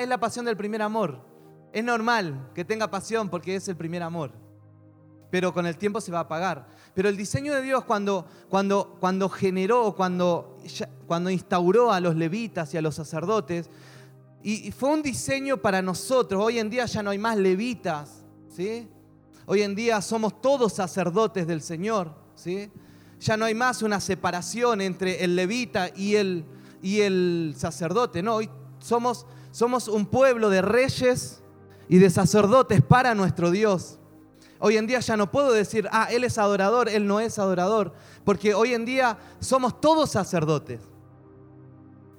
es la pasión del primer amor. Es normal que tenga pasión porque es el primer amor. Pero con el tiempo se va a apagar. Pero el diseño de Dios cuando, cuando, cuando generó, cuando, cuando instauró a los levitas y a los sacerdotes, y fue un diseño para nosotros. Hoy en día ya no hay más levitas, ¿sí? Hoy en día somos todos sacerdotes del Señor, ¿sí? Ya no hay más una separación entre el levita y el, y el sacerdote, no, hoy somos, somos un pueblo de reyes y de sacerdotes para nuestro Dios. Hoy en día ya no puedo decir, ah, Él es adorador, Él no es adorador, porque hoy en día somos todos sacerdotes.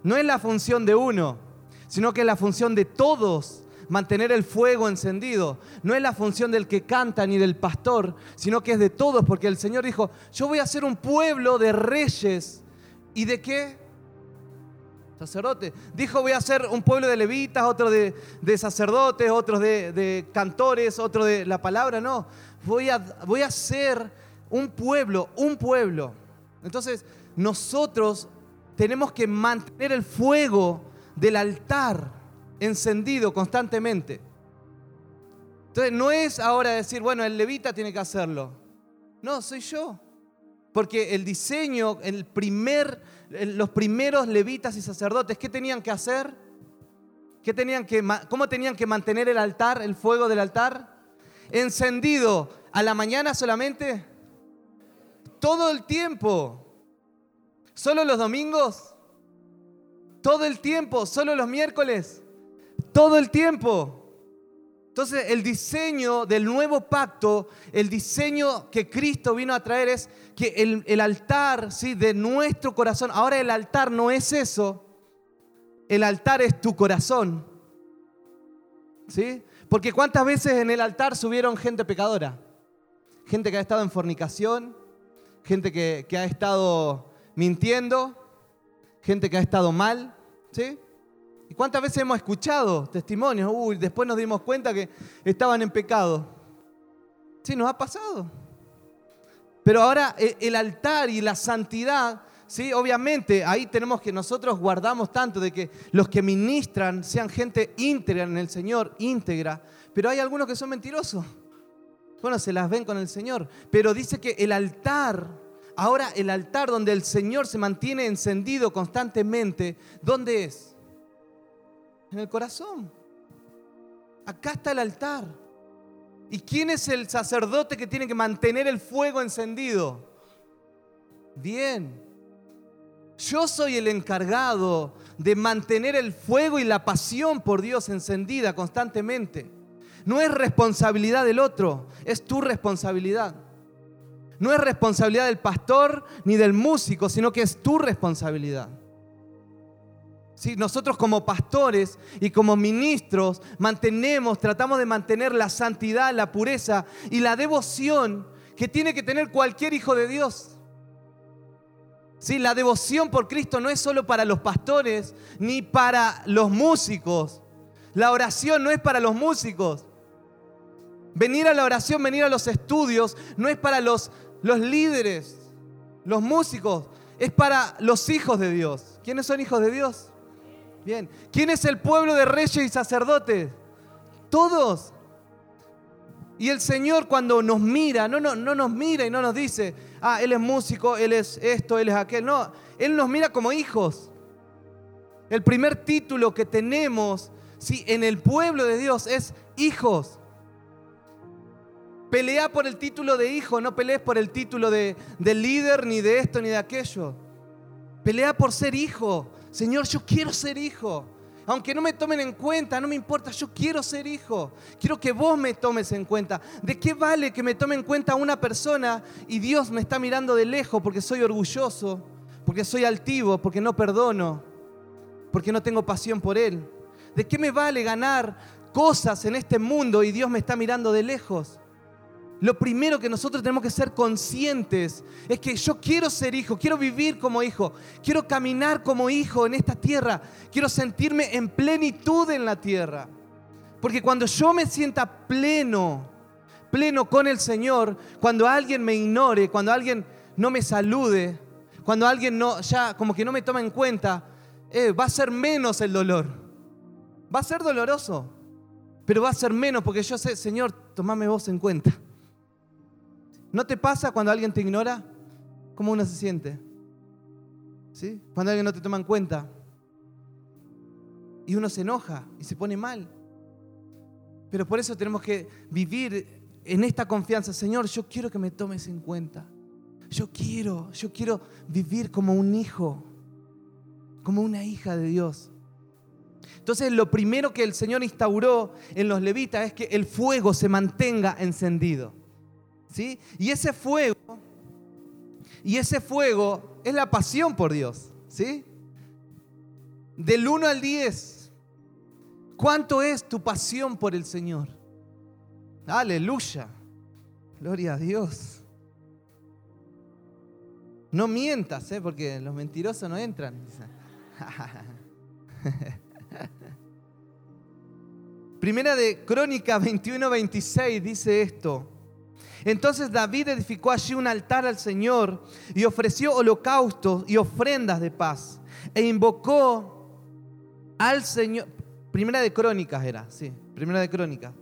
No es la función de uno, sino que es la función de todos mantener el fuego encendido. No es la función del que canta ni del pastor, sino que es de todos, porque el Señor dijo, yo voy a ser un pueblo de reyes. ¿Y de qué? Sacerdote. Dijo, voy a ser un pueblo de levitas, otro de, sacerdotes, otros de, cantores, otro de la palabra. No, voy a, voy a ser un pueblo, un pueblo. Entonces, nosotros tenemos que mantener el fuego del altar encendido constantemente. Entonces no es ahora decir, bueno, el levita tiene que hacerlo. No, soy yo. Porque el diseño, el primer, los primeros levitas y sacerdotes, ¿qué tenían que hacer? ¿Qué tenían que, ¿Cómo tenían que mantener el altar, el fuego del altar? Encendido a la mañana solamente. Todo el tiempo. ¿Solo los domingos? Todo el tiempo, solo los miércoles. Todo el tiempo. Entonces el diseño del nuevo pacto, el diseño que Cristo vino a traer es que el, altar ¿sí? de nuestro corazón, ahora el altar no es eso, el altar es tu corazón. ¿Sí? Porque cuántas veces en el altar subieron gente pecadora, gente que ha estado en fornicación, gente que, que ha estado mintiendo, gente que ha estado mal, ¿sí? ¿Y cuántas veces hemos escuchado testimonios? Uy, después nos dimos cuenta que estaban en pecado. Sí, nos ha pasado. Pero ahora e, el altar y la santidad, sí, obviamente ahí tenemos que nosotros guardamos tanto de que los que ministran sean gente íntegra en el Señor, íntegra. Pero hay algunos que son mentirosos. Bueno, se las ven con el Señor. Pero dice que el altar, ahora el altar donde el Señor se mantiene encendido constantemente, ¿dónde es? En el corazón. Acá está el altar. ¿Y quién es el sacerdote que tiene que mantener el fuego encendido? Bien. Yo soy el encargado de mantener el fuego y la pasión por Dios encendida constantemente. No es responsabilidad del otro, es tu responsabilidad. No es responsabilidad del pastor ni del músico, sino que es tu responsabilidad. Nosotros como pastores y como ministros mantenemos, tratamos de mantener la santidad, la pureza y la devoción que tiene que tener cualquier hijo de Dios. ¿Sí? La devoción por Cristo no es solo para los pastores ni para los músicos. La oración no es para los músicos. Venir a la oración, venir a los estudios, no es para los, los líderes, los músicos, es para los hijos de Dios. ¿Quiénes son hijos de Dios? Bien. ¿Quién es el pueblo de reyes y sacerdotes? Todos. Y el Señor cuando nos mira, no, no, no nos mira y no nos dice, ah, Él es músico, Él es esto, Él es aquel. No, Él nos mira como hijos. El primer título que tenemos ¿sí? en el pueblo de Dios es hijos. Pelea por el título de hijo, no pelees por el título de, de líder, ni de esto, ni de aquello. Pelea por ser hijo. Señor, yo quiero ser hijo. Aunque no me tomen en cuenta, no me importa, yo quiero ser hijo. Quiero que vos me tomes en cuenta. ¿De qué vale que me tome en cuenta una persona y Dios me está mirando de lejos porque soy orgulloso, porque soy altivo, porque no perdono, porque no tengo pasión por Él? ¿De qué me vale ganar cosas en este mundo y Dios me está mirando de lejos? Lo primero que nosotros tenemos que ser conscientes es que yo quiero ser hijo, quiero vivir como hijo, quiero caminar como hijo en esta tierra, quiero sentirme en plenitud en la tierra. Porque cuando yo me sienta pleno, pleno con el Señor, cuando alguien me ignore, cuando alguien no me salude, cuando alguien no, ya como que no me toma en cuenta, eh, va a ser menos el dolor. Va a ser doloroso, pero va a ser menos porque yo sé, Señor, tomame vos en cuenta. ¿No te pasa cuando alguien te ignora? ¿Cómo uno se siente? ¿Sí? Cuando alguien no te toma en cuenta. Y uno se enoja y se pone mal. Pero por eso tenemos que vivir en esta confianza. Señor, yo quiero que me tomes en cuenta. Yo quiero, yo quiero vivir como un hijo, como una hija de Dios. Entonces lo primero que el Señor instauró en los levitas es que el fuego se mantenga encendido. ¿Sí? Y ese fuego, y ese fuego es la pasión por Dios. ¿Sí? Del 1 al 10, ¿cuánto es tu pasión por el Señor? Aleluya. Gloria a Dios. No mientas, ¿eh? porque los mentirosos no entran. Primera de Crónica 21-26 dice esto. Entonces David edificó allí un altar al Señor y ofreció holocaustos y ofrendas de paz. E invocó al Señor. Primera de Crónicas era, sí, Primera de Crónicas.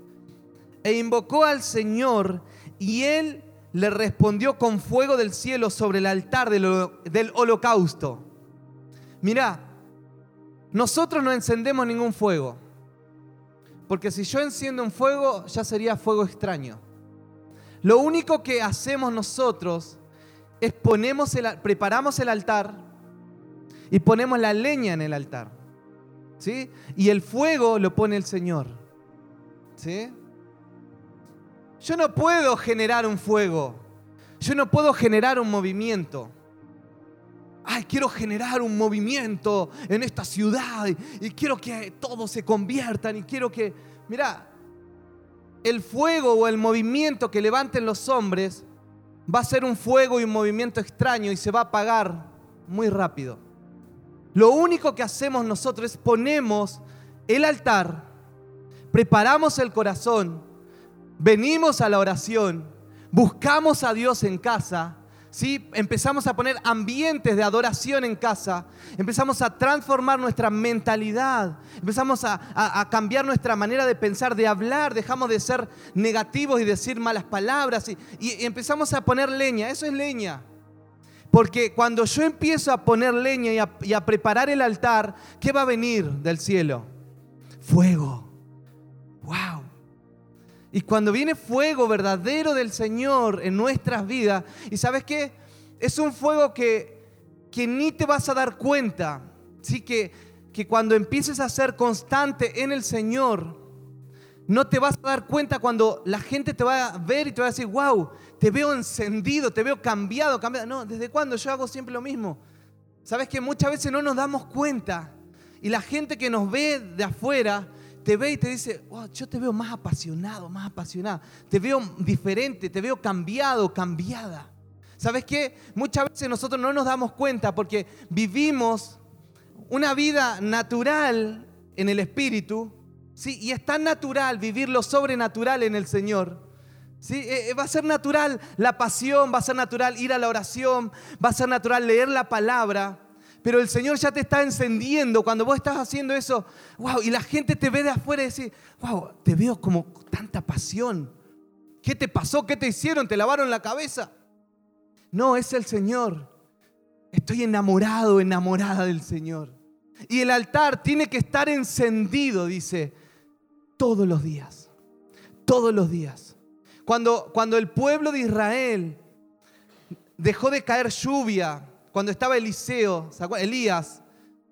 E invocó al Señor y él le respondió con fuego del cielo sobre el altar del, holocausto. Mirá, nosotros no encendemos ningún fuego. Porque si yo enciendo un fuego, ya sería fuego extraño. Lo único que hacemos nosotros es ponemos el, preparamos el altar y ponemos la leña en el altar. ¿Sí? Y el fuego lo pone el Señor. ¿Sí? Yo no puedo generar un fuego. Yo no puedo generar un movimiento. Ay, quiero generar un movimiento en esta ciudad y, quiero que todos se conviertan y quiero que, mira, el fuego o el movimiento que levanten los hombres va a ser un fuego y un movimiento extraño y se va a apagar muy rápido. Lo único que hacemos nosotros es ponemos el altar, preparamos el corazón, venimos a la oración, buscamos a Dios en casa ¿sí? Empezamos a poner ambientes de adoración en casa, empezamos a transformar nuestra mentalidad, empezamos a, cambiar nuestra manera de pensar, de hablar, dejamos de ser negativos y decir malas palabras y, empezamos a poner leña, eso es leña. Porque cuando yo empiezo a poner leña y y a preparar el altar, ¿qué va a venir del cielo? Fuego. ¡Wow! Y cuando viene fuego verdadero del Señor en nuestras vidas, y sabes qué, es un fuego que, que ni te vas a dar cuenta, ¿sí? que, que cuando empieces a ser constante en el Señor, no te vas a dar cuenta cuando la gente te va a ver y te va a decir, wow, te veo encendido, te veo cambiado, cambiado. No, ¿desde cuándo? Yo hago siempre lo mismo. Sabes que muchas veces no nos damos cuenta y la gente que nos ve de afuera te ve y te dice, yo te veo más apasionado, más apasionada, te veo diferente, te veo cambiado, cambiada. ¿Sabes qué? Muchas veces nosotros no nos damos cuenta porque vivimos una vida natural en el Espíritu, ¿sí? Y es tan natural vivir lo sobrenatural en el Señor. ¿Sí? Eh, eh, va a ser natural la pasión, va a ser natural ir a la oración, va a ser natural leer la palabra. Pero el Señor ya te está encendiendo cuando vos estás haciendo eso. Wow, y la gente te ve de afuera y dice, wow, te veo como tanta pasión. ¿Qué te pasó? ¿Qué te hicieron? ¿Te lavaron la cabeza? No, es el Señor. Estoy enamorado, enamorada del Señor. Y el altar tiene que estar encendido, dice, todos los días. Todos los días. Cuando, cuando el pueblo de Israel dejó de caer lluvia, cuando estaba Eliseo, Elías,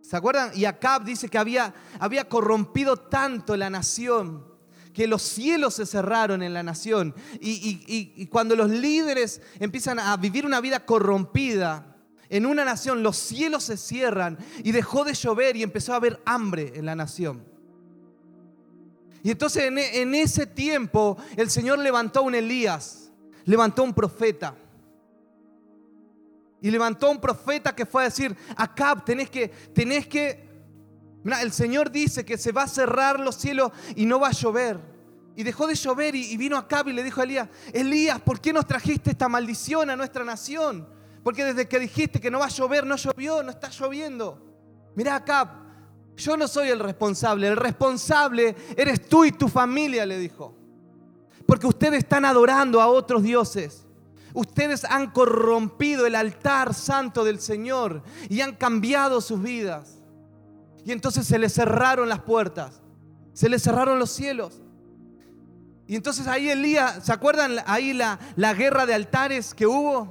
¿se acuerdan? Y Acab dice que había, había corrompido tanto la nación que los cielos se cerraron en la nación. Y, cuando los líderes empiezan a vivir una vida corrompida en una nación, los cielos se cierran y dejó de llover y empezó a haber hambre en la nación. Y entonces en, en ese tiempo el Señor levantó un Elías, levantó un profeta. Y levantó un profeta que fue a decir, Acab, tenés que, tenés que, el Señor dice que se va a cerrar los cielos y no va a llover. Y dejó de llover y, vino Acab y le dijo a Elías, Elías, ¿por qué nos trajiste esta maldición a nuestra nación? Porque desde que dijiste que no va a llover, no llovió, no está lloviendo. Mira Acab, Yo no soy el responsable, el responsable eres tú y tu familia, le dijo. Porque ustedes están adorando a otros dioses. Ustedes han corrompido el altar santo del Señor y han cambiado sus vidas. Y entonces se les cerraron las puertas, se les cerraron los cielos. Y entonces ahí Elías, ¿se acuerdan ahí la, la guerra de altares que hubo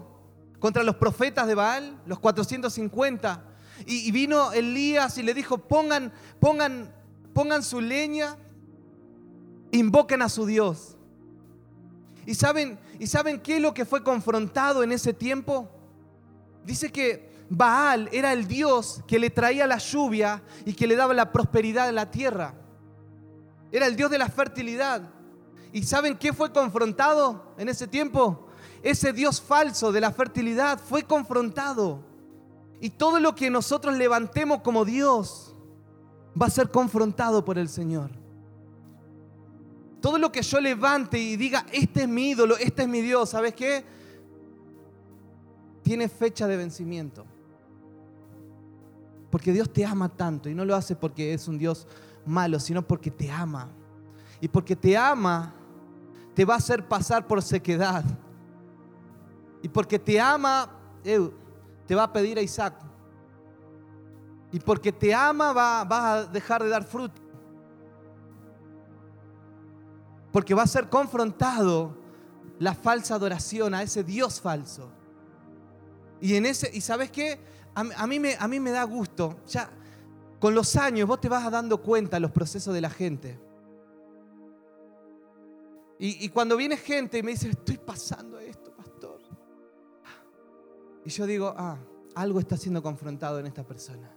contra los profetas de Baal, los 450? Y, vino Elías y le dijo, pongan, pongan, pongan su leña, invoquen a su Dios. ¿Y saben, ¿Y saben qué es lo que fue confrontado en ese tiempo? Dice que Baal era el Dios que le traía la lluvia y que le daba la prosperidad a la tierra. Era el Dios de la fertilidad. ¿Y saben qué fue confrontado en ese tiempo? Ese Dios falso de la fertilidad fue confrontado. Y todo lo que nosotros levantemos como Dios va a ser confrontado por el Señor. Todo lo que yo levante y diga, este es mi ídolo, este es mi Dios, ¿sabes qué? Tiene fecha de vencimiento. Porque Dios te ama tanto y no lo hace porque es un Dios malo, sino porque te ama. Y porque te ama, te va a hacer pasar por sequedad. Y porque te ama, te va a pedir a Isaac. Y porque te ama, va, a dejar de dar fruto. Porque va a ser confrontado la falsa adoración a ese Dios falso. Y en ese, y sabes qué, a, mí me, a mí me da gusto. Ya con los años vos te vas dando cuenta los procesos de la gente. Y, y cuando viene gente y me dice, estoy pasando esto, y yo digo, ah, algo está siendo confrontado en esta persona.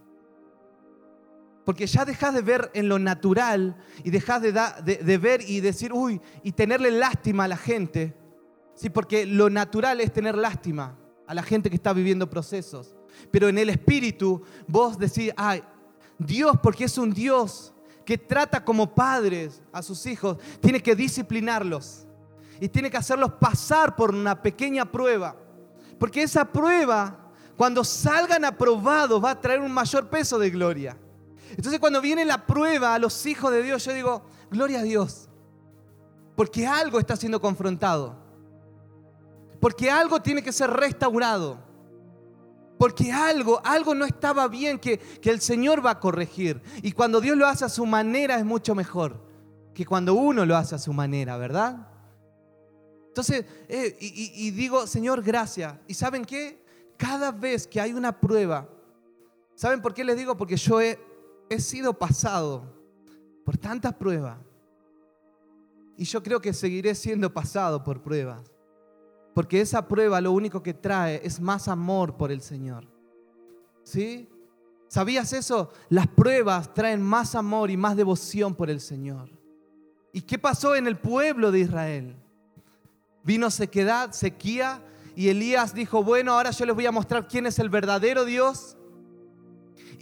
Porque ya dejas de ver en lo natural y dejas de, ver y decir, uy, y tenerle lástima a la gente. Sí, porque lo natural es tener lástima a la gente que está viviendo procesos. Pero en el espíritu vos decís, ay, Dios, porque es un Dios que trata como padres a sus hijos, tiene que disciplinarlos y tiene que hacerlos pasar por una pequeña prueba porque esa prueba, cuando salgan aprobados, va a traer un mayor peso de gloria. Entonces cuando viene la prueba a los hijos de Dios, yo digo, gloria a Dios. Porque algo está siendo confrontado. Porque algo tiene que ser restaurado. Porque algo, algo no estaba bien que, que el Señor va a corregir. Y cuando Dios lo hace a su manera es mucho mejor que cuando uno lo hace a su manera, ¿verdad? Entonces, eh, y, digo, Señor, gracias. ¿Y saben qué? Cada vez que hay una prueba, ¿saben por qué les digo? Porque yo he, he sido pasado por tantas pruebas. Y yo creo que seguiré siendo pasado por pruebas. Porque esa prueba lo único que trae es más amor por el Señor. ¿Sí? ¿Sabías eso? Las pruebas traen más amor y más devoción por el Señor. ¿Y qué pasó en el pueblo de Israel? Vino sequedad, sequía, y Elías dijo, bueno, ahora yo les voy a mostrar quién es el verdadero Dios.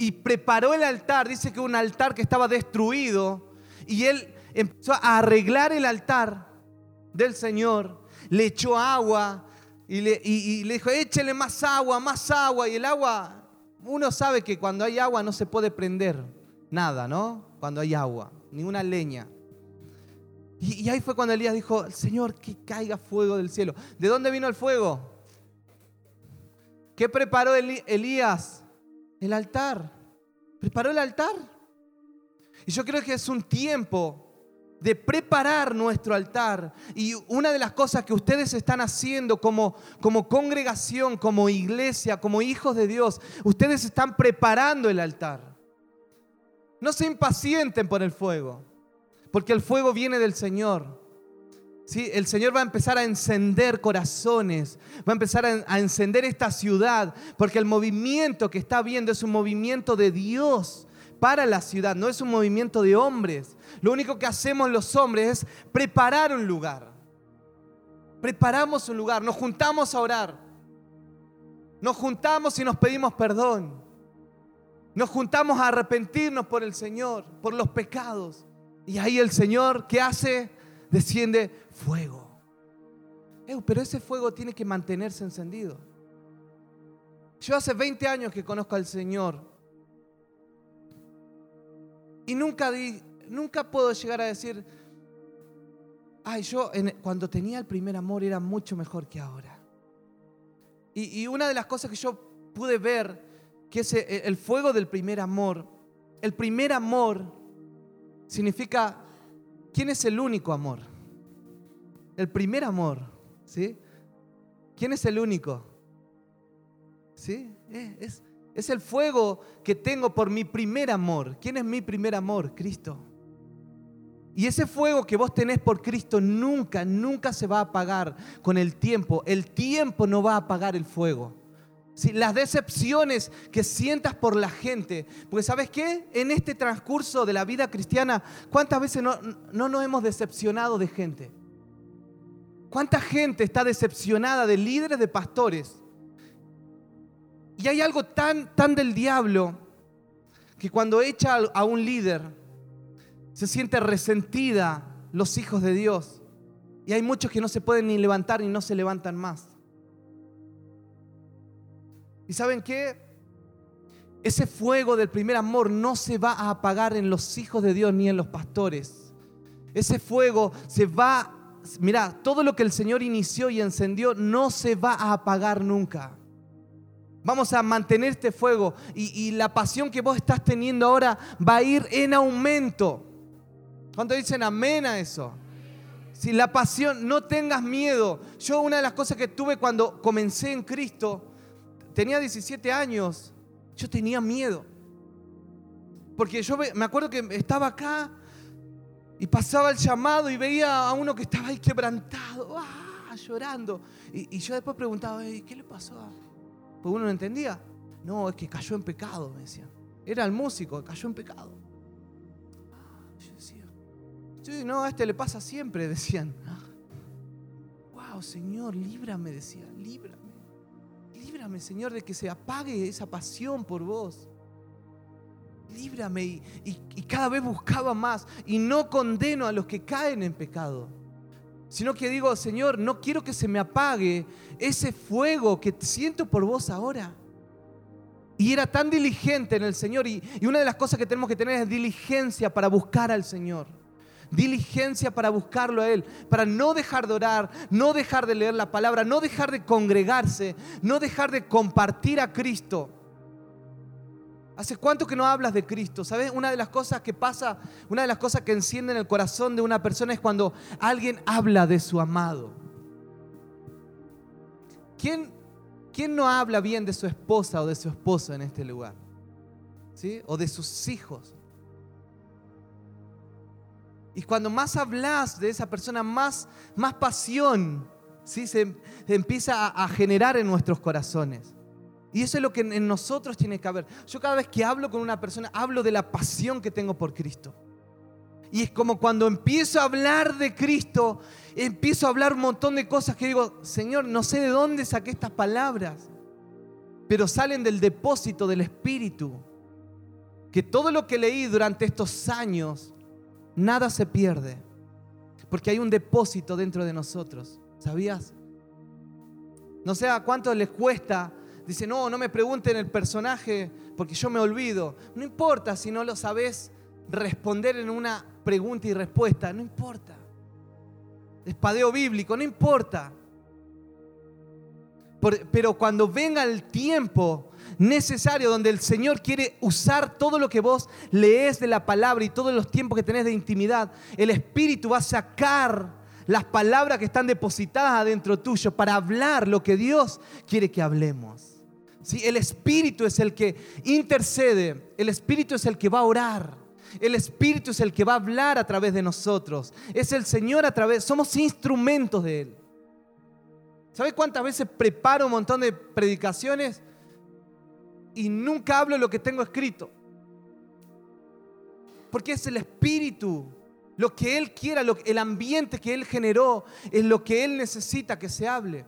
Y preparó el altar, dice que un altar que estaba destruido, y él empezó a arreglar el altar del Señor, le echó agua y le, le dijo, échele más agua, más agua, y el agua, uno sabe que cuando hay agua no se puede prender nada, ¿no? Cuando hay agua, ni una leña. Y, ahí fue cuando Elías dijo, Señor, que caiga fuego del cielo. ¿De dónde vino el fuego? ¿Qué preparó Elías? El altar. Preparó el altar. Y yo creo que es un tiempo de preparar nuestro altar. Y una de las cosas que ustedes están haciendo como, como congregación, como iglesia, como hijos de Dios, ustedes están preparando el altar. No se impacienten por el fuego. Porque el fuego viene del Señor. El Señor va a empezar a encender corazones, va a empezar a, encender esta ciudad, porque el movimiento que está viendo es un movimiento de Dios para la ciudad, no es un movimiento de hombres. Lo único que hacemos los hombres es preparar un lugar. Preparamos un lugar, nos juntamos a orar, nos juntamos y nos pedimos perdón, nos juntamos a arrepentirnos por el Señor, por los pecados. Y ahí el Señor, ¿qué hace? Desciende fuego. pero ese fuego tiene que mantenerse encendido. Yo hace 20 años que conozco al Señor. Y nunca, di, nunca puedo llegar a decir, ay, yo cuando tenía el primer amor era mucho mejor que ahora. Y, y una de las cosas que yo pude ver, que es el fuego del primer amor, el primer amor significa, ¿quién es el único amor? El primer amor, ¿sí? ¿Quién es el único? ¿Sí? Eh, es, es el fuego que tengo por mi primer amor. ¿Quién es mi primer amor? Cristo. Y ese fuego que vos tenés por Cristo nunca, nunca se va a apagar con el tiempo. El tiempo no va a apagar el fuego. Las decepciones que sientas por la gente, porque sabes qué, en este transcurso de la vida cristiana, ¿cuántas veces no, no nos hemos decepcionado de gente? ¿Cuánta gente está decepcionada de líderes, de pastores? Y hay algo tan, tan del diablo que cuando echa a un líder, se siente resentida los hijos de Dios. Y hay muchos que no se pueden ni levantar y no se levantan más. ¿Y saben qué? Ese fuego del primer amor no se va a apagar en los hijos de Dios ni en los pastores. Ese fuego se va, mira, todo lo que el Señor inició y encendió no se va a apagar nunca. Vamos a mantener este fuego y, la pasión que vos estás teniendo ahora va a ir en aumento. ¿Cuánto dicen amén a eso? Si la pasión, no tengas miedo. Yo una de las cosas que tuve cuando comencé en Cristo tenía 17 años, yo tenía miedo. Porque yo me acuerdo que estaba acá y pasaba el llamado y veía a uno que estaba ahí quebrantado, ¡ah! llorando. Y, yo después preguntaba, ¿qué le pasó? Pues uno no entendía. No, es que cayó en pecado, me decían. Era el músico, cayó en pecado. Ah, yo decía, sí, no, a este le pasa siempre, decían. Wow, Señor, líbrame, decía, líbrame. Líbrame, Señor, de que se apague esa pasión por vos. Líbrame y, y, cada vez buscaba más. Y no condeno a los que caen en pecado. Sino que digo, Señor, no quiero que se me apague ese fuego que siento por vos ahora. Y era tan diligente en el Señor. Y, y una de las cosas que tenemos que tener es diligencia para buscar al Señor diligencia para buscarlo a Él, para no dejar de orar, no dejar de leer la palabra, no dejar de congregarse, no dejar de compartir a Cristo. ¿Hace cuánto que no hablas de Cristo? ¿Sabes? Una de las cosas que pasa, una de las cosas que encienden el corazón de una persona es cuando alguien habla de su amado. ¿Quién, quién no habla bien de su esposa o de su esposo en este lugar? ¿Sí? O de sus hijos. Y cuando más hablas de esa persona, más, más pasión ¿sí? se, empieza a, a, generar en nuestros corazones. Y eso es lo que en nosotros tiene que haber. Yo cada vez que hablo con una persona, hablo de la pasión que tengo por Cristo. Y es como cuando empiezo a hablar de Cristo, empiezo a hablar un montón de cosas que digo, Señor, no sé de dónde saqué estas palabras, pero salen del depósito del Espíritu. Que todo lo que leí durante estos años Nada se pierde, porque hay un depósito dentro de nosotros. ¿Sabías? No sé a cuánto les cuesta. Dice, no, no me pregunten el personaje porque yo me olvido. No importa si no lo sabes responder en una pregunta y respuesta. No importa. Espadeo bíblico, no importa. pero cuando venga el tiempo necesario donde el Señor quiere usar todo lo que vos lees de la palabra y todos los tiempos que tenés de intimidad, el Espíritu va a sacar las palabras que están depositadas adentro tuyo para hablar lo que Dios quiere que hablemos. ¿Sí? El Espíritu es el que intercede, el Espíritu es el que va a orar. El Espíritu es el que va a hablar a través de nosotros. Es el Señor a través, somos instrumentos de Él. ¿Sabe cuántas veces preparo un montón de predicaciones y nunca hablo lo que tengo escrito. Porque es el espíritu, lo que Él quiera, el ambiente que Él generó, es lo que Él necesita que se hable.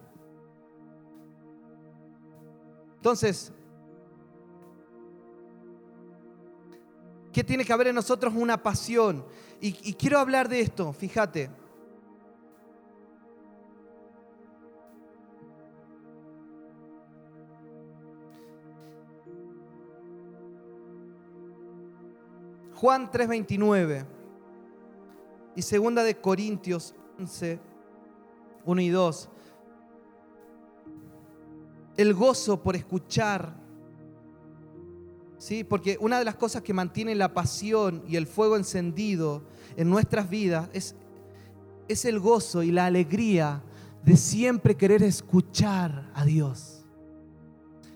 Entonces, ¿qué tiene que haber en nosotros? Una pasión. Y, quiero hablar de esto, fíjate. Juan 3:29 y segunda de Corintios 11, 1 y 2. El gozo por escuchar. ¿Sí? Porque una de las cosas que mantiene la pasión y el fuego encendido en nuestras vidas es, es el gozo y la alegría de siempre querer escuchar a Dios.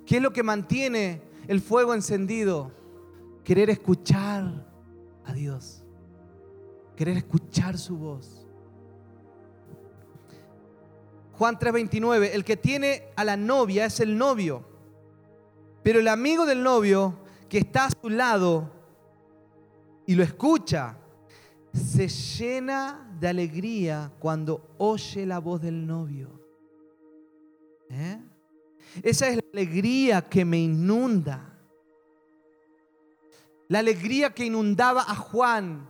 ¿Qué es lo que mantiene el fuego encendido? Querer escuchar a Dios. Querer escuchar su voz. Juan 3:29, el que tiene a la novia es el novio, pero el amigo del novio que está a su lado y lo escucha, se llena de alegría cuando oye la voz del novio. ¿Eh? Esa es la alegría que me inunda. La alegría que inundaba a Juan.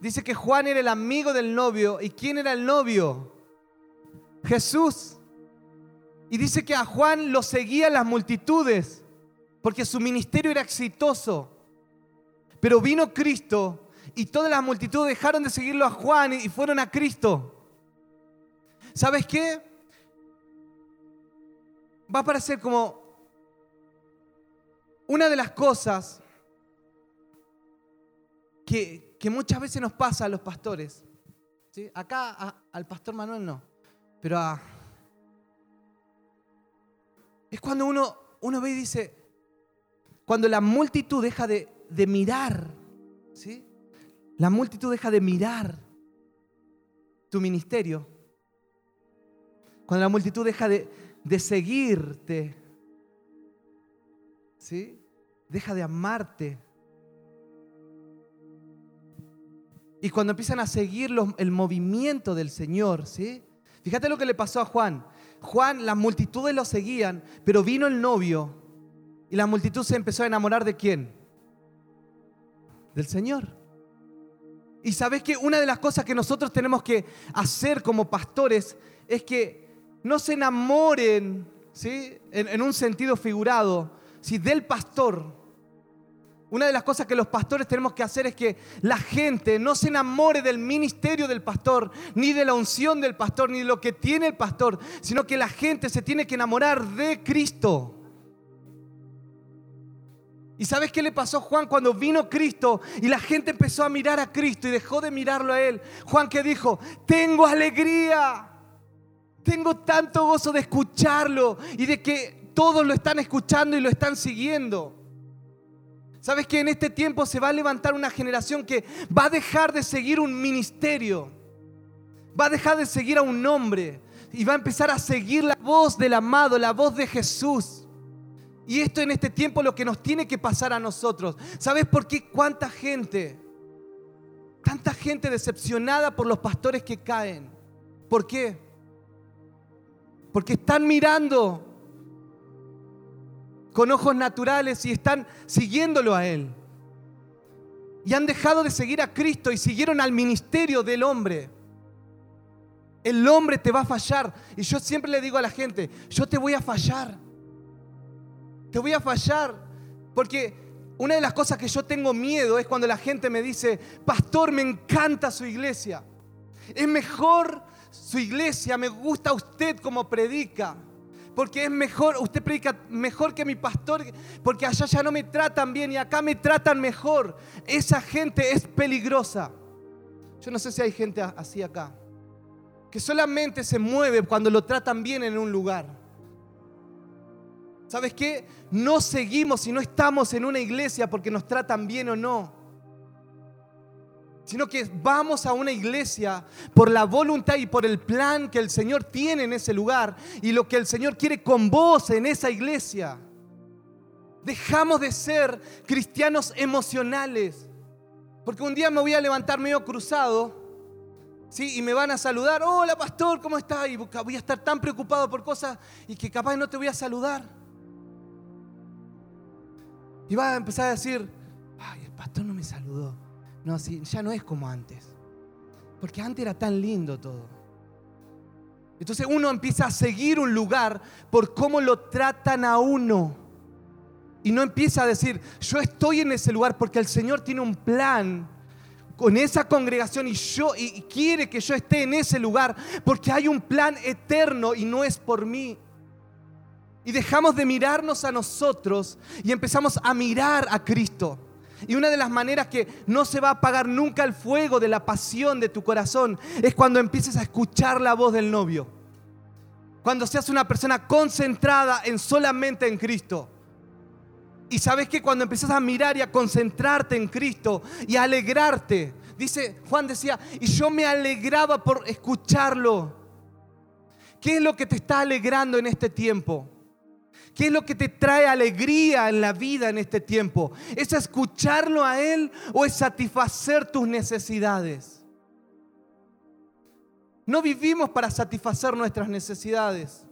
Dice que Juan era el amigo del novio. ¿Y quién era el novio? Jesús. Y dice que a Juan lo seguían las multitudes porque su ministerio era exitoso. Pero vino Cristo y todas las multitudes dejaron de seguirlo a Juan y fueron a Cristo. ¿Sabes qué? Va a parecer como una de las cosas que, muchas veces nos pasa a los pastores. Acá al pastor Manuel no, pero a... Es cuando uno, uno ve y dice, cuando la multitud deja de, de mirar, ¿sí? La multitud deja de mirar tu ministerio. Cuando la multitud deja de, seguirte, ¿sí? Deja de amarte. Y cuando empiezan a seguir el movimiento del Señor, ¿sí? Fíjate lo que le pasó a Juan. Juan, las multitudes lo seguían, pero vino el novio y la multitud se empezó a enamorar de quién? Del Señor. Y sabes que una de las cosas que nosotros tenemos que hacer como pastores es que no se enamoren, ¿sí? en, un sentido figurado, ¿sí? del pastor. Una de las cosas que los pastores tenemos que hacer es que la gente no se enamore del ministerio del pastor, ni de la unción del pastor, ni de lo que tiene el pastor, sino que la gente se tiene que enamorar de Cristo. ¿Y sabes qué le pasó a Juan cuando vino Cristo y la gente empezó a mirar a Cristo y dejó de mirarlo a él? Juan que dijo, tengo alegría, tengo tanto gozo de escucharlo y de que todos lo están escuchando y lo están siguiendo. ¿Sabes que en este tiempo se va a levantar una generación que va a dejar de seguir un ministerio? Va a dejar de seguir a un hombre y va a empezar a seguir la voz del amado, la voz de Jesús. Y esto en este tiempo lo que nos tiene que pasar a nosotros. ¿Sabes por qué? ¿Cuánta gente? Tanta gente decepcionada por los pastores que caen. ¿Por qué? Porque están mirando con ojos naturales y están siguiéndolo a Él. Y han dejado de seguir a Cristo y siguieron al ministerio del hombre. El hombre te va a fallar. Y yo siempre le digo a la gente, yo te voy a fallar te voy a fallar. Porque una de las cosas que yo tengo miedo es cuando la gente me dice, pastor, me encanta su iglesia. Es mejor su iglesia, me gusta usted como predica. Porque es mejor, usted predica mejor que mi pastor, porque allá ya no me tratan bien y acá me tratan mejor. Esa gente es peligrosa. Yo no sé si hay gente así acá, que solamente se mueve cuando lo tratan bien en un lugar. ¿Sabes qué? No seguimos y no estamos en una iglesia porque nos tratan bien o no. Sino que vamos a una iglesia por la voluntad y por el plan que el Señor tiene en ese lugar y lo que el Señor quiere con vos en esa iglesia. Dejamos de ser cristianos emocionales. Porque un día me voy a levantar medio cruzado ¿sí? y me van a saludar. Hola pastor, ¿cómo estás? Y voy a estar tan preocupado por cosas y que capaz no te voy a saludar. Y va a empezar a decir, ay, el pastor no me saludó. No, ya no es como antes. Porque antes era tan lindo todo. Entonces uno empieza a seguir un lugar por cómo lo tratan a uno. y no empieza a decir, yo estoy en ese lugar porque el Señor tiene un plan con esa congregación y yo y quiere que yo esté en ese lugar porque hay un plan eterno y no es por mí. Y dejamos de mirarnos a nosotros y empezamos a mirar a Cristo. Y una de las maneras que no se va a apagar nunca el fuego de la pasión de tu corazón es cuando empieces a escuchar la voz del novio. Cuando seas una persona concentrada en solamente en Cristo. Y sabes que cuando empiezas a mirar y a concentrarte en Cristo y a alegrarte, dice Juan decía, y yo me alegraba por escucharlo. ¿Qué es lo que te está alegrando en este tiempo? ¿Qué es lo que te trae alegría en la vida en este tiempo? ¿Es escucharlo a Él o es satisfacer tus necesidades? No vivimos para satisfacer nuestras necesidades.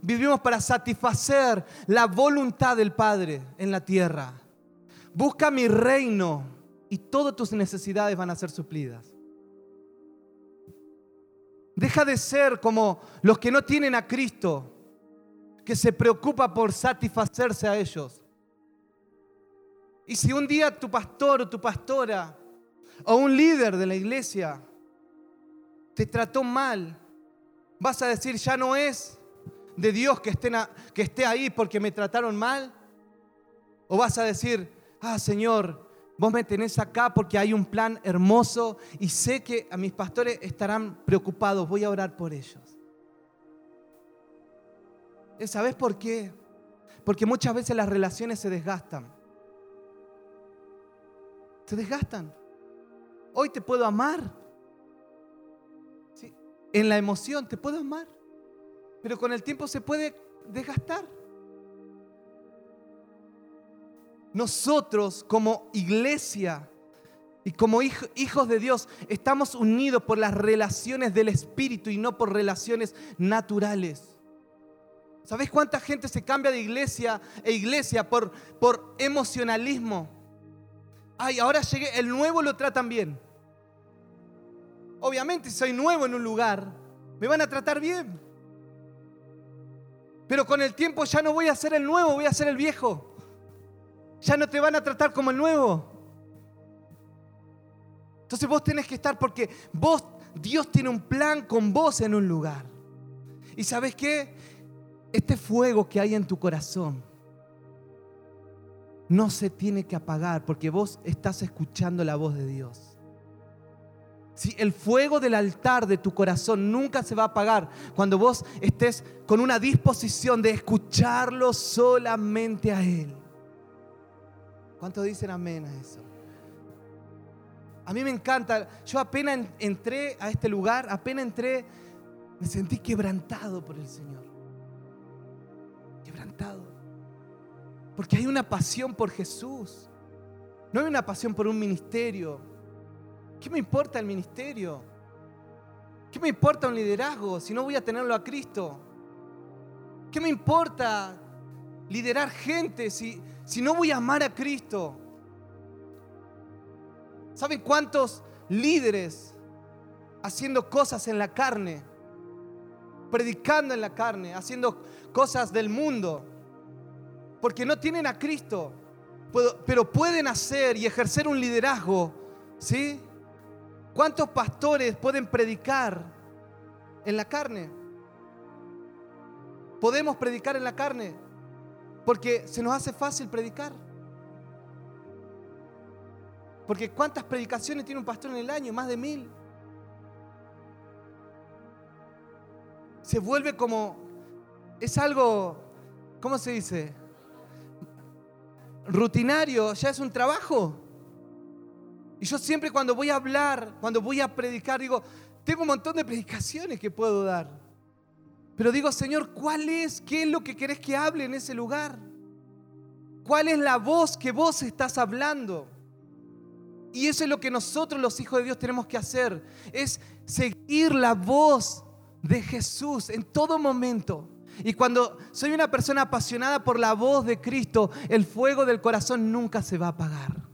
Vivimos para satisfacer la voluntad del Padre en la tierra. Busca mi reino y todas tus necesidades van a ser suplidas. Deja de ser como los que no tienen a Cristo que se preocupa por satisfacerse a ellos. Y si un día tu pastor o tu pastora o un líder de la iglesia te trató mal, vas a decir, ya no es de Dios que, esté ahí porque me trataron mal. O vas a decir, ah Señor, vos me tenés acá porque hay un plan hermoso y sé que a mis pastores estarán preocupados, voy a orar por ellos. ¿Sabes por qué? Porque muchas veces las relaciones se desgastan. Se desgastan. Hoy te puedo amar. En la emoción te puedo amar. Pero con el tiempo se puede desgastar. Nosotros como iglesia y como hijos de Dios estamos unidos por las relaciones del Espíritu y no por relaciones naturales. ¿Sabes cuánta gente se cambia de iglesia e iglesia por, por emocionalismo? Ay, ahora llegué, el nuevo lo tratan bien. Obviamente, si soy nuevo en un lugar, me van a tratar bien. Pero con el tiempo ya no voy a ser el nuevo, voy a ser el viejo. Ya no te van a tratar como el nuevo. Entonces vos tenés que estar porque vos, Dios tiene un plan con vos en un lugar. ¿Y sabes qué? Este fuego que hay en tu corazón no se tiene que apagar porque vos estás escuchando la voz de Dios. Si el fuego del altar de tu corazón nunca se va a apagar cuando vos estés con una disposición de escucharlo solamente a Él. ¿Cuántos dicen amén a eso? A mí me encanta. Yo apenas entré a este lugar, apenas entré, me sentí quebrantado por el Señor. Porque hay una pasión por Jesús. No hay una pasión por un ministerio. ¿Qué me importa el ministerio? ¿Qué me importa un liderazgo si no voy a tenerlo a Cristo? ¿Qué me importa liderar gente si, si no voy a amar a Cristo? ¿Saben cuántos líderes haciendo cosas en la carne, predicando en la carne, haciendo cosas del mundo, porque no tienen a Cristo, pero pueden hacer y ejercer un liderazgo, ¿sí? ¿Cuántos pastores pueden predicar en la carne? Podemos predicar en la carne porque se nos hace fácil predicar. Porque ¿cuántas predicaciones tiene un pastor en el año? Más de mil. Se vuelve como, es algo, ¿cómo se dice? Rutinario, ya es un trabajo. Y yo siempre cuando voy a hablar, cuando voy a predicar, digo, tengo un montón de predicaciones que puedo dar. Pero digo, Señor, ¿cuál es? ¿Qué es lo que querés que hable en ese lugar? ¿Cuál es la voz que vos estás hablando? Y eso es lo que nosotros los hijos de Dios tenemos que hacer, es seguir la voz de Jesús en todo momento. Y cuando soy una persona apasionada por la voz de Cristo, el fuego del corazón nunca se va a apagar.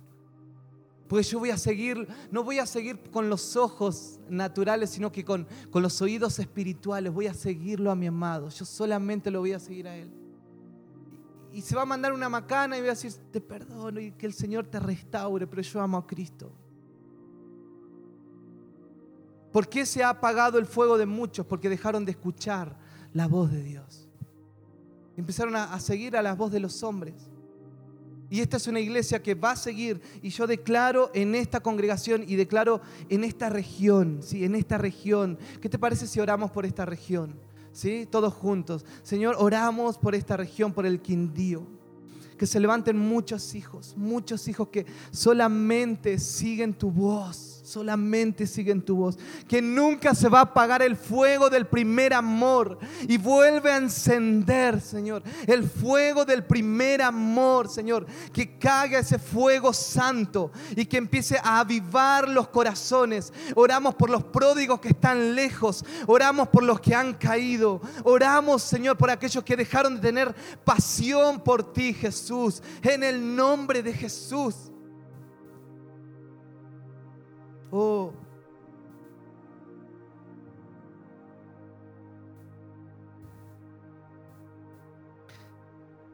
Pues yo voy a seguir, no voy a seguir con los ojos naturales, sino que con, con los oídos espirituales. Voy a seguirlo a mi amado. Yo solamente lo voy a seguir a Él. y se va a mandar una macana y va a decir, te perdono y que el Señor te restaure, pero yo amo a Cristo. ¿Por qué se ha apagado el fuego de muchos? Porque dejaron de escuchar la voz de Dios. Empezaron a, seguir a la voz de los hombres. Y esta es una iglesia que va a seguir. Y yo declaro en esta congregación y declaro en esta región, ¿sí? en esta región. ¿Qué te parece si oramos por esta región? ¿Sí? Todos juntos. Señor, oramos por esta región, por el Quindío. Que se levanten muchos hijos, muchos hijos que solamente siguen tu voz solamente siguen tu voz. Que nunca se va a apagar el fuego del primer amor y vuelve a encender, Señor, el fuego del primer amor, Señor. Que caiga ese fuego santo y que empiece a avivar los corazones. Oramos por los pródigos que están lejos, oramos por los que han caído, oramos, Señor, por aquellos que dejaron de tener pasión por ti, Jesús, en el nombre de Jesús. Oh.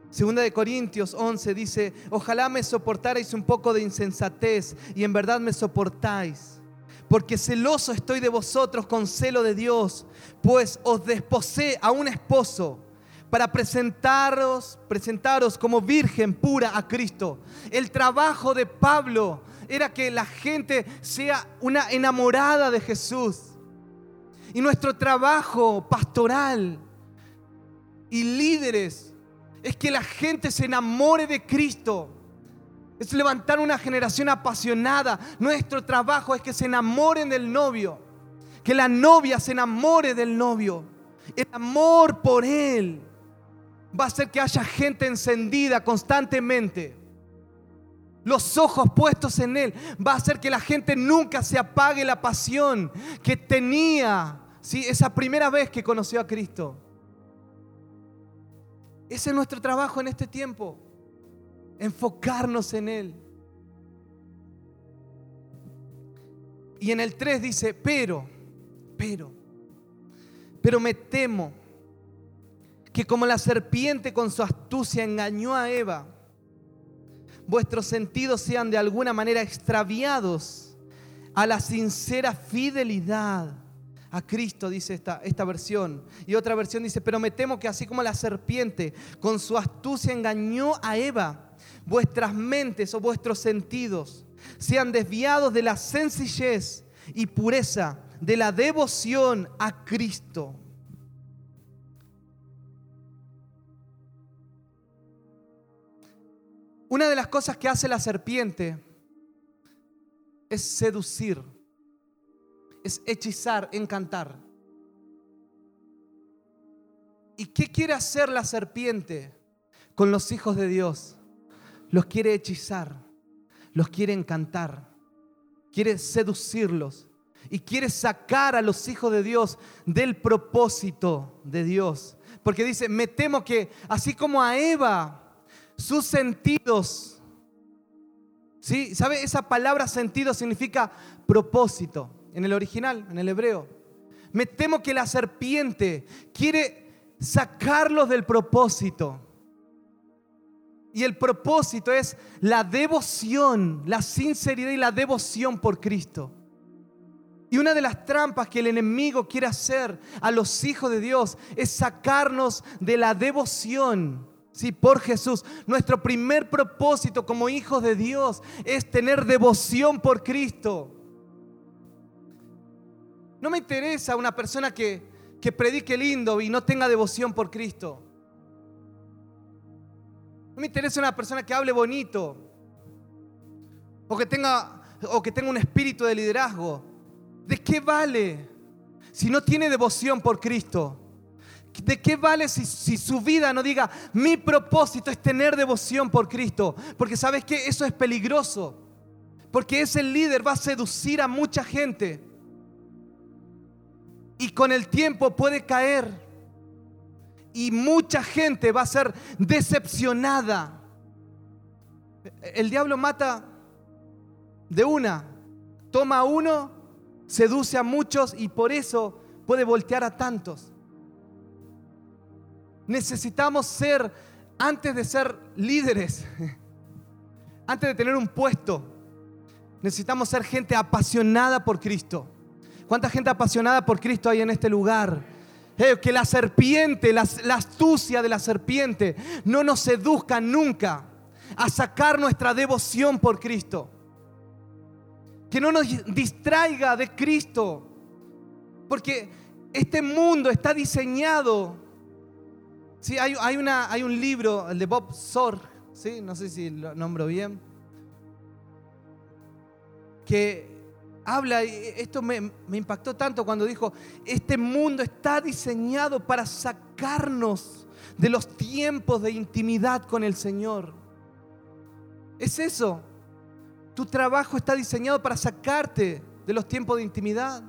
Segunda de Corintios 11 dice, ojalá me soportarais un poco de insensatez y en verdad me soportáis, porque celoso estoy de vosotros con celo de Dios, pues os desposé a un esposo para presentaros, presentaros como virgen pura a Cristo. El trabajo de Pablo era que la gente sea una enamorada de Jesús. Y nuestro trabajo pastoral y líderes es que la gente se enamore de Cristo. Es levantar una generación apasionada. Nuestro trabajo es que se enamoren del novio. Que la novia se enamore del novio. El amor por Él va a hacer que haya gente encendida constantemente los ojos puestos en Él, va a hacer que la gente nunca se apague la pasión que tenía ¿sí? esa primera vez que conoció a Cristo. Ese es nuestro trabajo en este tiempo, enfocarnos en Él. Y en el 3 dice, pero, pero, pero me temo que como la serpiente con su astucia engañó a Eva, vuestros sentidos sean de alguna manera extraviados a la sincera fidelidad a Cristo, dice esta, esta versión. Y otra versión dice, pero me temo que así como la serpiente con su astucia engañó a Eva, vuestras mentes o vuestros sentidos sean desviados de la sencillez y pureza de la devoción a Cristo. Una de las cosas que hace la serpiente es seducir, es hechizar, encantar. ¿Y qué quiere hacer la serpiente con los hijos de Dios? Los quiere hechizar, los quiere encantar, quiere seducirlos y quiere sacar a los hijos de Dios del propósito de Dios. Porque dice, me temo que así como a Eva sus sentidos. ¿Sí? ¿Sabe? Esa palabra sentido significa propósito en el original, en el hebreo. Me temo que la serpiente quiere sacarlos del propósito. Y el propósito es la devoción, la sinceridad y la devoción por Cristo. Y una de las trampas que el enemigo quiere hacer a los hijos de Dios es sacarnos de la devoción Sí, por Jesús. Nuestro primer propósito como hijos de Dios es tener devoción por Cristo. No me interesa una persona que, que predique lindo y no tenga devoción por Cristo. No me interesa una persona que hable bonito o que tenga, o que tenga un espíritu de liderazgo. ¿De qué vale si no tiene devoción por Cristo? ¿De qué vale si, su vida no diga, mi propósito es tener devoción por Cristo? Porque sabes que eso es peligroso. Porque ese líder va a seducir a mucha gente. Y con el tiempo puede caer. Y mucha gente va a ser decepcionada. El diablo mata de una. Toma a uno, seduce a muchos y por eso puede voltear a tantos. Necesitamos ser antes de ser líderes, antes de tener un puesto, necesitamos ser gente apasionada por Cristo. ¿Cuánta gente apasionada por Cristo hay en este lugar? Eh, que la serpiente, la, la astucia de la serpiente no nos seduzca nunca a sacar nuestra devoción por Cristo. Que no nos distraiga de Cristo. Porque este mundo está diseñado. Sí, hay, hay, una, hay un libro, el de Bob Sorg, ¿sí? no sé si lo nombro bien, que habla, y esto me, me impactó tanto cuando dijo, este mundo está diseñado para sacarnos de los tiempos de intimidad con el Señor. Es eso. Tu trabajo está diseñado para sacarte de los tiempos de intimidad.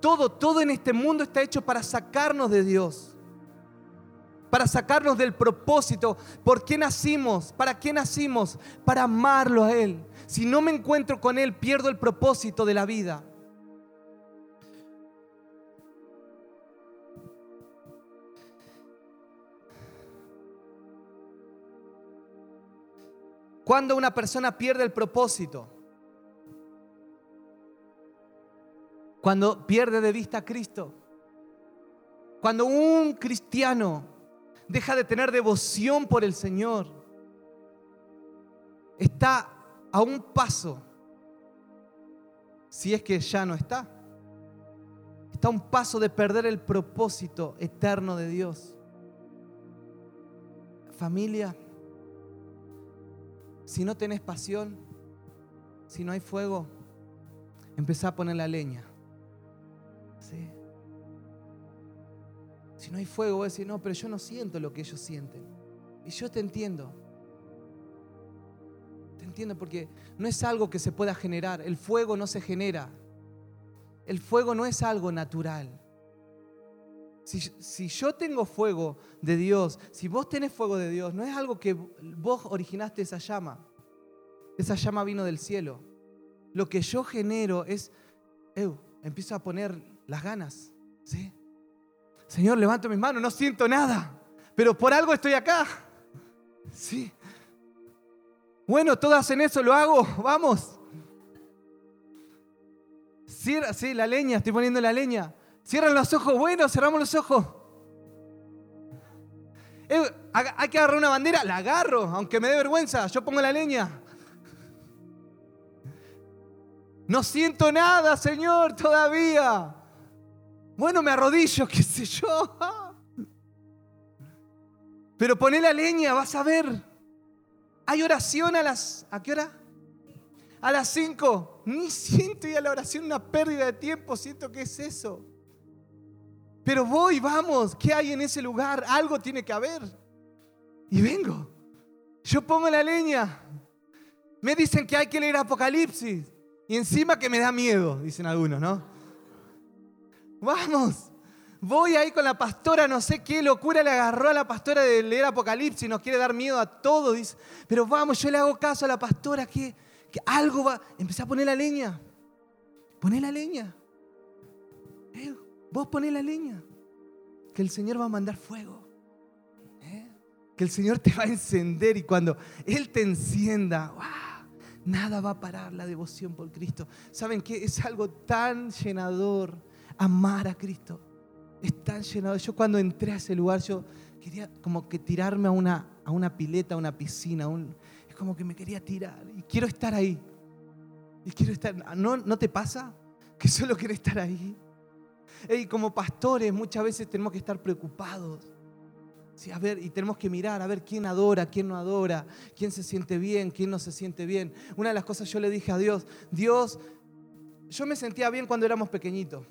Todo, todo en este mundo está hecho para sacarnos de Dios. Para sacarnos del propósito. ¿Por qué nacimos? ¿Para qué nacimos? Para amarlo a Él. Si no me encuentro con Él, pierdo el propósito de la vida. Cuando una persona pierde el propósito, cuando pierde de vista a Cristo, cuando un cristiano deja de tener devoción por el Señor, está a un paso, si es que ya no está, está a un paso de perder el propósito eterno de Dios. Familia, si no tenés pasión, si no hay fuego, empezá a poner la leña. Si no hay fuego, voy a decir, no, pero yo no siento lo que ellos sienten. Y yo te entiendo. Te entiendo porque no es algo que se pueda generar. El fuego no se genera. El fuego no es algo natural. Si, si, yo tengo fuego de Dios, si vos tenés fuego de Dios, no es algo que vos originaste esa llama. Esa llama vino del cielo. Lo que yo genero es, empiezo a poner las ganas. ¿sí? Señor, levanto mis manos, no siento nada, pero por algo estoy acá. Sí. Bueno, todos hacen eso, lo hago, vamos. Cierra, sí, la leña, estoy poniendo la leña. Cierran los ojos, bueno, cerramos los ojos. Eh, hay que agarrar una bandera, la agarro, aunque me dé vergüenza, yo pongo la leña. No siento nada, Señor, todavía. Bueno, me arrodillo, qué sé yo. Pero poné la leña, vas a ver. Hay oración a las... ¿A qué hora? A las 5. Ni siento ir a la oración una pérdida de tiempo, siento que es eso. Pero voy, vamos, ¿qué hay en ese lugar? Algo tiene que haber. Y vengo. Yo pongo la leña. Me dicen que hay que leer Apocalipsis. Y encima que me da miedo, dicen algunos, ¿no? Vamos. Voy ahí con la pastora, no sé qué locura le agarró a la pastora de leer Apocalipsis, nos quiere dar miedo a todo, dice. Pero vamos, yo le hago caso a la pastora que, que algo va. Empecé a poner la leña. Poné la leña. Eh, vos poné la leña. Que el Señor va a mandar fuego. Eh, que el Señor te va a encender y cuando Él te encienda. Nada va a parar la devoción por Cristo. ¿Saben qué? Es algo tan llenador amar a Cristo. Es tan llenador. Yo cuando entré a ese lugar, yo quería como que tirarme a una, a una pileta, a una piscina. es como que me quería tirar. Y quiero estar ahí. Y quiero estar. ¿No, ¿No te pasa? Que solo quiero estar ahí. Y como pastores muchas veces tenemos que estar preocupados Sí, a ver, y tenemos que mirar a ver quién adora, quién no adora, quién se siente bien, quién no se siente bien. Una de las cosas yo le dije a Dios, Dios, yo me sentía bien cuando éramos pequeñitos.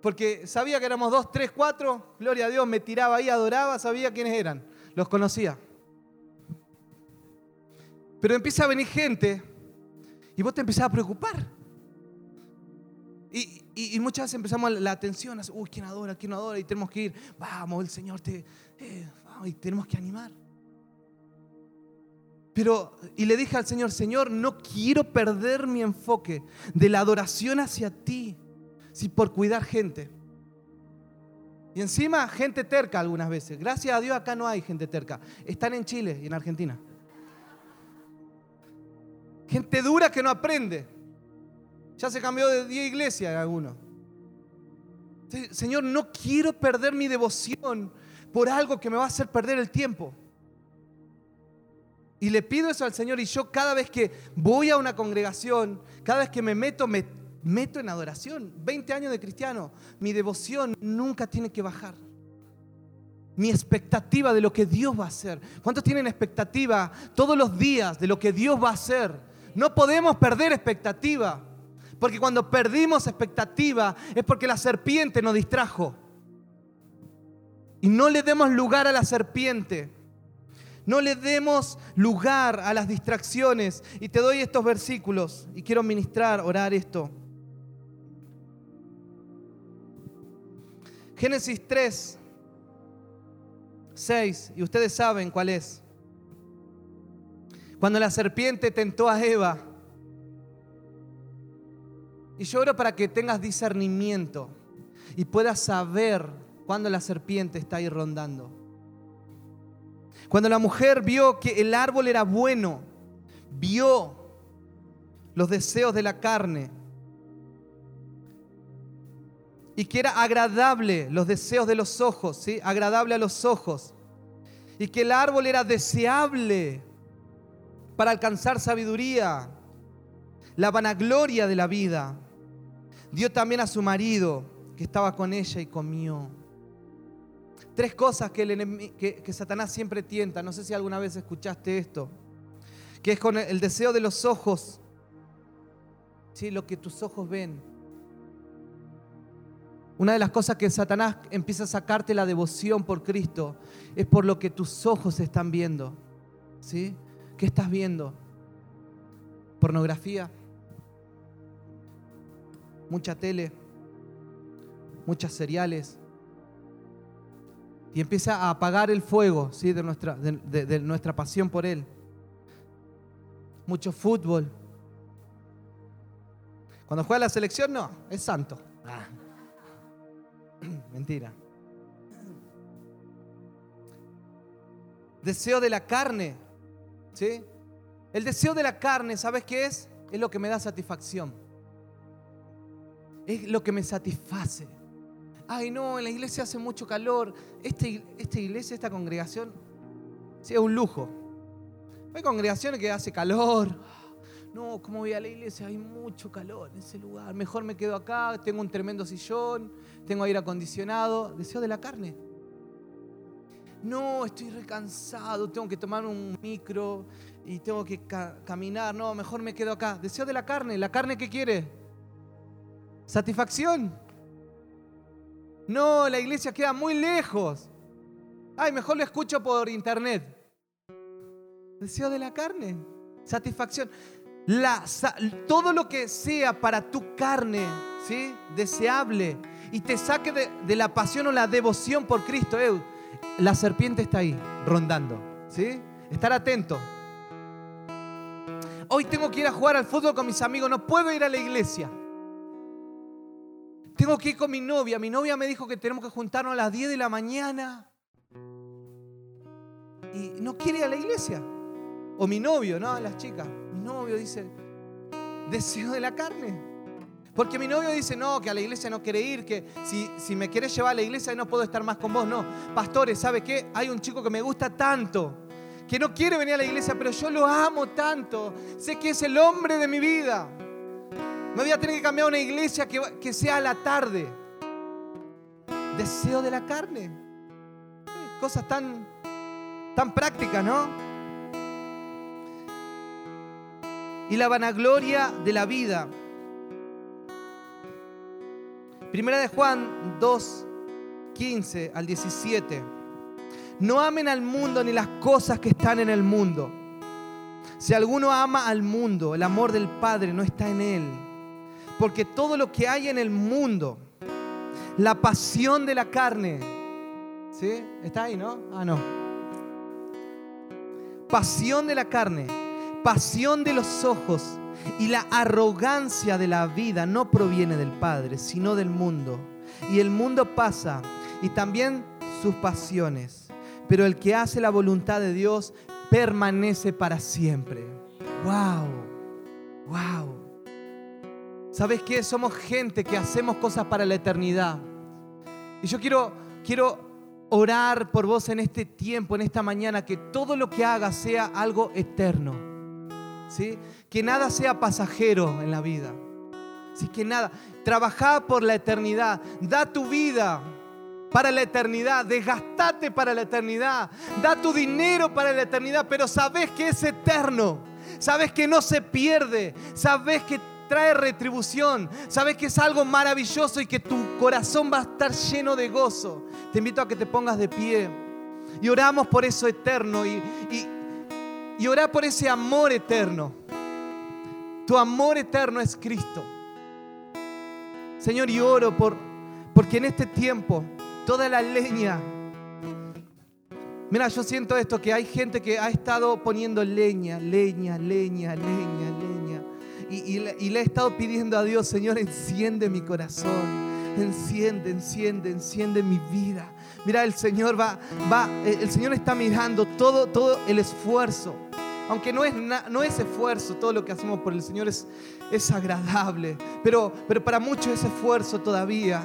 Porque sabía que éramos dos, tres, cuatro, gloria a Dios, me tiraba ahí, adoraba, sabía quiénes eran, los conocía. Pero empieza a venir gente y vos te empezás a preocupar. Y, muchas veces empezamos la atención, uy, ¿quién adora? ¿Quién adora? Y tenemos que ir, vamos, el Señor te... Eh, y tenemos que animar. Pero, y le dije al Señor, Señor, no quiero perder mi enfoque de la adoración hacia ti, si por cuidar gente. Y encima gente terca algunas veces. Gracias a Dios acá no hay gente terca. Están en Chile y en Argentina. Gente dura que no aprende. Ya se cambió de día iglesia alguno. Señor, no quiero perder mi devoción por algo que me va a hacer perder el tiempo. Y le pido eso al Señor y yo cada vez que voy a una congregación, cada vez que me meto, me meto en adoración. 20 años de cristiano, mi devoción nunca tiene que bajar. Mi expectativa de lo que Dios va a hacer. ¿Cuántos tienen expectativa todos los días de lo que Dios va a hacer? No podemos perder expectativa. Porque cuando perdimos expectativa es porque la serpiente nos distrajo. Y no le demos lugar a la serpiente. No le demos lugar a las distracciones. Y te doy estos versículos y quiero ministrar, orar esto. Génesis 3, 6, y ustedes saben cuál es. Cuando la serpiente tentó a Eva. Y yo oro para que tengas discernimiento y puedas saber cuando la serpiente está ahí rondando. Cuando la mujer vio que el árbol era bueno, vio los deseos de la carne y que era agradable los deseos de los ojos, ¿sí? agradable a los ojos, y que el árbol era deseable para alcanzar sabiduría, la vanagloria de la vida. Dio también a su marido que estaba con ella y comió. Tres cosas que, el que Satanás siempre tienta, no sé si alguna vez escuchaste esto, que es con el deseo de los ojos, ¿sí? lo que tus ojos ven, una de las cosas que Satanás empieza a sacarte la devoción por Cristo es por lo que tus ojos están viendo. ¿Sí? ¿Qué estás viendo? Pornografía, mucha tele, muchas cereales. Y empieza a apagar el fuego ¿sí? de, nuestra, de, nuestra pasión por Él. Mucho fútbol. Cuando juega la selección, no, es santo. Ah. Mentira. Deseo de la carne. ¿Sí? El deseo de la carne, ¿sabes qué es? Es lo que me da satisfacción. Es lo que me satisface. Ay, no, en la iglesia hace mucho calor. Esta, esta iglesia, esta congregación, sí, es un lujo. Hay congregaciones que hace calor, no, como voy a la iglesia? Hay mucho calor en ese lugar. Mejor me quedo acá, tengo un tremendo sillón, tengo aire acondicionado. Deseo de la carne. No, estoy recansado, tengo que tomar un micro y tengo que caminar. No, mejor me quedo acá. Deseo de la carne. ¿La carne qué quiere? Satisfacción. No, la iglesia queda muy lejos. Ay, mejor lo escucho por internet. Deseo de la carne. Satisfacción todo lo que sea para tu carne, ¿sí? Deseable y te saque de, la pasión o la devoción por Cristo, la serpiente está ahí, rondando, ¿sí? Estar atento. Hoy tengo que ir a jugar al fútbol con mis amigos, no puedo ir a la iglesia. Tengo que ir con mi novia. Mi novia me dijo que tenemos que juntarnos a las 10 de la mañana. Y no quiere ir a la iglesia. O mi novio, ¿no? Las chicas novio dice, deseo de la carne. Porque mi novio dice, no, que a la iglesia no quiere ir, que si, si me quieres llevar a la iglesia no puedo estar más con vos. No, pastores, ¿sabe qué? Hay un chico que me gusta tanto, que no quiere venir a la iglesia, pero yo lo amo tanto. Sé que es el hombre de mi vida. Me voy a tener que cambiar a una iglesia que, que sea a la tarde. Deseo de la carne. Cosas tan, tan prácticas, ¿no? Y la vanagloria de la vida. Primera de Juan 2, 15 al 17. No amen al mundo ni las cosas que están en el mundo. Si alguno ama al mundo, el amor del Padre no está en él. Porque todo lo que hay en el mundo, la pasión de la carne, ¿sí? ¿Está ahí, no? Ah, no. Pasión de la carne pasión de los ojos y la arrogancia de la vida no proviene del Padre, sino del mundo. Y el mundo pasa y también sus pasiones. Pero el que hace la voluntad de Dios permanece para siempre. ¡Wow! ¡Wow! ¿Sabes qué? Somos gente que hacemos cosas para la eternidad. Y yo quiero, quiero orar por vos en este tiempo, en esta mañana, que todo lo que hagas sea algo eterno. Que nada sea pasajero en la vida. Así que nada, trabaja por la eternidad, da tu vida para la eternidad, desgastate para la eternidad, da tu dinero para la eternidad, pero sabes que es eterno, sabes que no se pierde, sabes que trae retribución, sabes que es algo maravilloso y que tu corazón va a estar lleno de gozo. Te invito a que te pongas de pie y oramos por eso eterno y, y orá por ese amor eterno. Tu amor eterno es Cristo. Señor, y oro por, porque en este tiempo toda la leña, mira, yo siento esto, que hay gente que ha estado poniendo leña, leña, leña, leña, leña. Y, y, le he estado pidiendo a Dios, Señor, enciende mi corazón. Enciende, enciende, enciende mi vida. Mira, el Señor va, va, el Señor está mirando todo, todo el esfuerzo aunque no es, no es esfuerzo, todo lo que hacemos por el Señor es, es agradable, pero, pero para muchos es esfuerzo todavía.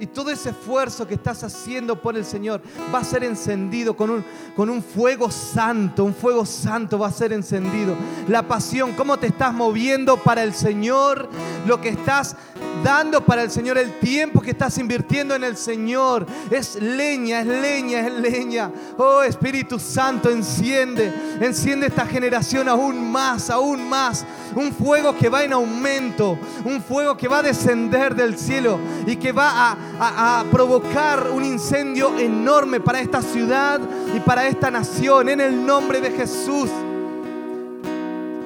Y todo ese esfuerzo que estás haciendo por el Señor va a ser encendido con un, con un fuego santo. Un fuego santo va a ser encendido. La pasión, cómo te estás moviendo para el Señor, lo que estás dando para el Señor, el tiempo que estás invirtiendo en el Señor. Es leña, es leña, es leña. Oh Espíritu Santo, enciende, enciende esta generación aún más, aún más. Un fuego que va en aumento, un fuego que va a descender del cielo y que va a a, provocar un incendio enorme para esta ciudad y para esta nación en el nombre de Jesús.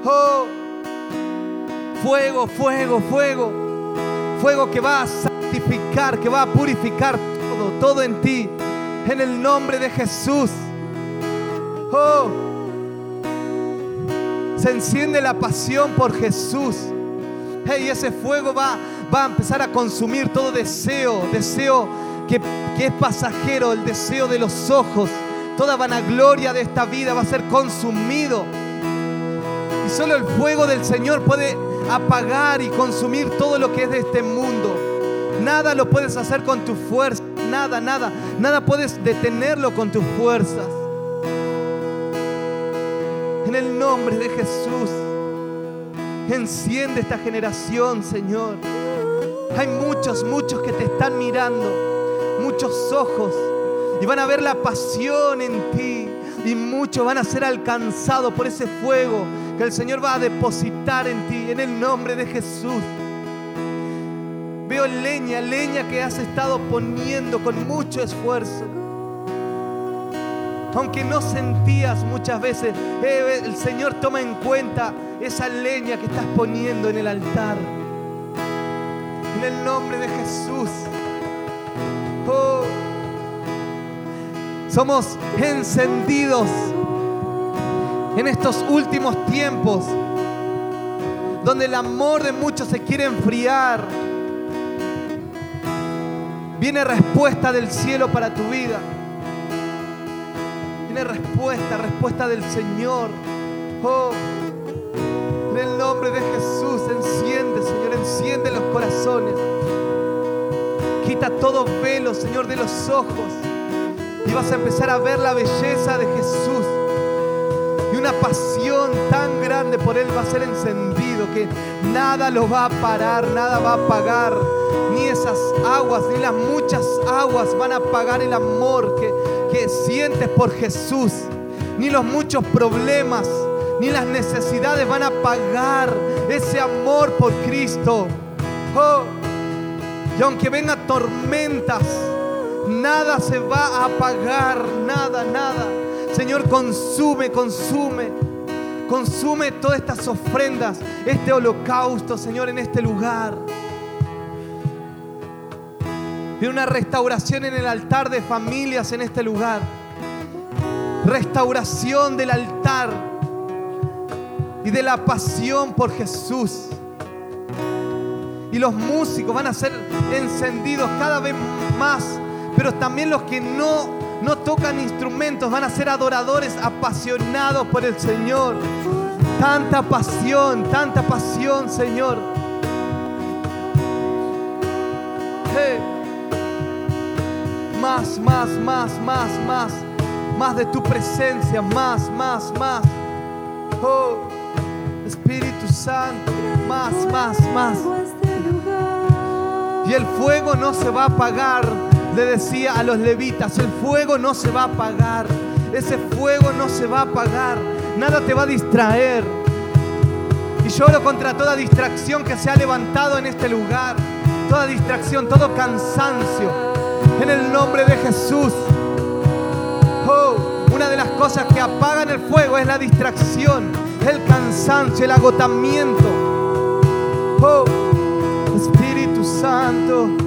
Oh, fuego, fuego, fuego. Fuego que va a santificar, que va a purificar todo, todo en ti. En el nombre de Jesús. Oh, se enciende la pasión por Jesús. Hey, ese fuego va, va a empezar a consumir todo deseo, deseo que, que es pasajero, el deseo de los ojos. Toda vanagloria de esta vida va a ser consumido. Y solo el fuego del Señor puede apagar y consumir todo lo que es de este mundo. Nada lo puedes hacer con tu fuerza. Nada, nada. Nada puedes detenerlo con tus fuerzas. En el nombre de Jesús. Enciende esta generación, Señor. Hay muchos, muchos que te están mirando, muchos ojos, y van a ver la pasión en ti, y muchos van a ser alcanzados por ese fuego que el Señor va a depositar en ti, en el nombre de Jesús. Veo leña, leña que has estado poniendo con mucho esfuerzo. Aunque no sentías muchas veces, eh, el Señor toma en cuenta esa leña que estás poniendo en el altar. En el nombre de Jesús. Oh, somos encendidos en estos últimos tiempos donde el amor de muchos se quiere enfriar. Viene respuesta del cielo para tu vida. Viene respuesta, respuesta del Señor. Oh, en el nombre de Jesús, enciende, Señor, enciende los corazones. Quita todo velo, Señor, de los ojos. Y vas a empezar a ver la belleza de Jesús. Una pasión tan grande por Él va a ser encendido que nada lo va a parar, nada va a apagar. Ni esas aguas, ni las muchas aguas van a apagar el amor que, que sientes por Jesús. Ni los muchos problemas ni las necesidades van a pagar ese amor por Cristo. Oh, y aunque vengan tormentas, nada se va a apagar, nada, nada. Señor, consume, consume, consume todas estas ofrendas, este holocausto, Señor, en este lugar. Y una restauración en el altar de familias en este lugar. Restauración del altar y de la pasión por Jesús. Y los músicos van a ser encendidos cada vez más pero también los que no, no tocan instrumentos van a ser adoradores apasionados por el Señor. Tanta pasión, tanta pasión, Señor. Hey. Más, más, más, más, más. Más de tu presencia, más, más, más. Oh, Espíritu Santo, más, más, más. Y el fuego no se va a apagar, le decía a los levitas, el fuego no se va a apagar. Ese fuego no se va a apagar. Nada te va a distraer. Y lloro contra toda distracción que se ha levantado en este lugar. Toda distracción, todo cansancio. En el nombre de Jesús. Oh, una de las cosas que apagan el fuego es la distracción, el cansancio, el agotamiento. Oh, Espíritu Santo.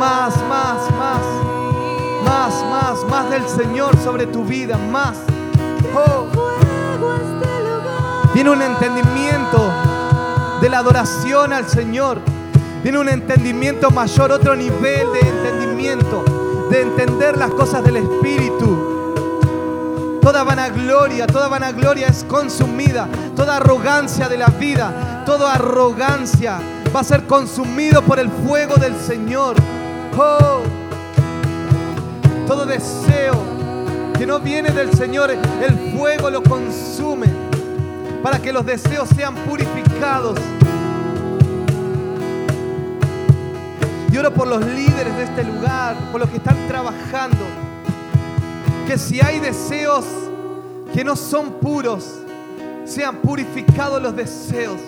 Más, más, más. Más, más, más del Señor sobre tu vida. Más. Oh. Viene un entendimiento de la adoración al Señor. Viene un entendimiento mayor, otro nivel de entendimiento, de entender las cosas del Espíritu. Toda vanagloria, toda vanagloria es consumida. Toda arrogancia de la vida, toda arrogancia va a ser consumido por el fuego del Señor. Oh, todo deseo que no viene del Señor, el fuego lo consume para que los deseos sean purificados. Y oro por los líderes de este lugar, por los que están trabajando. Que si hay deseos que no son puros, sean purificados los deseos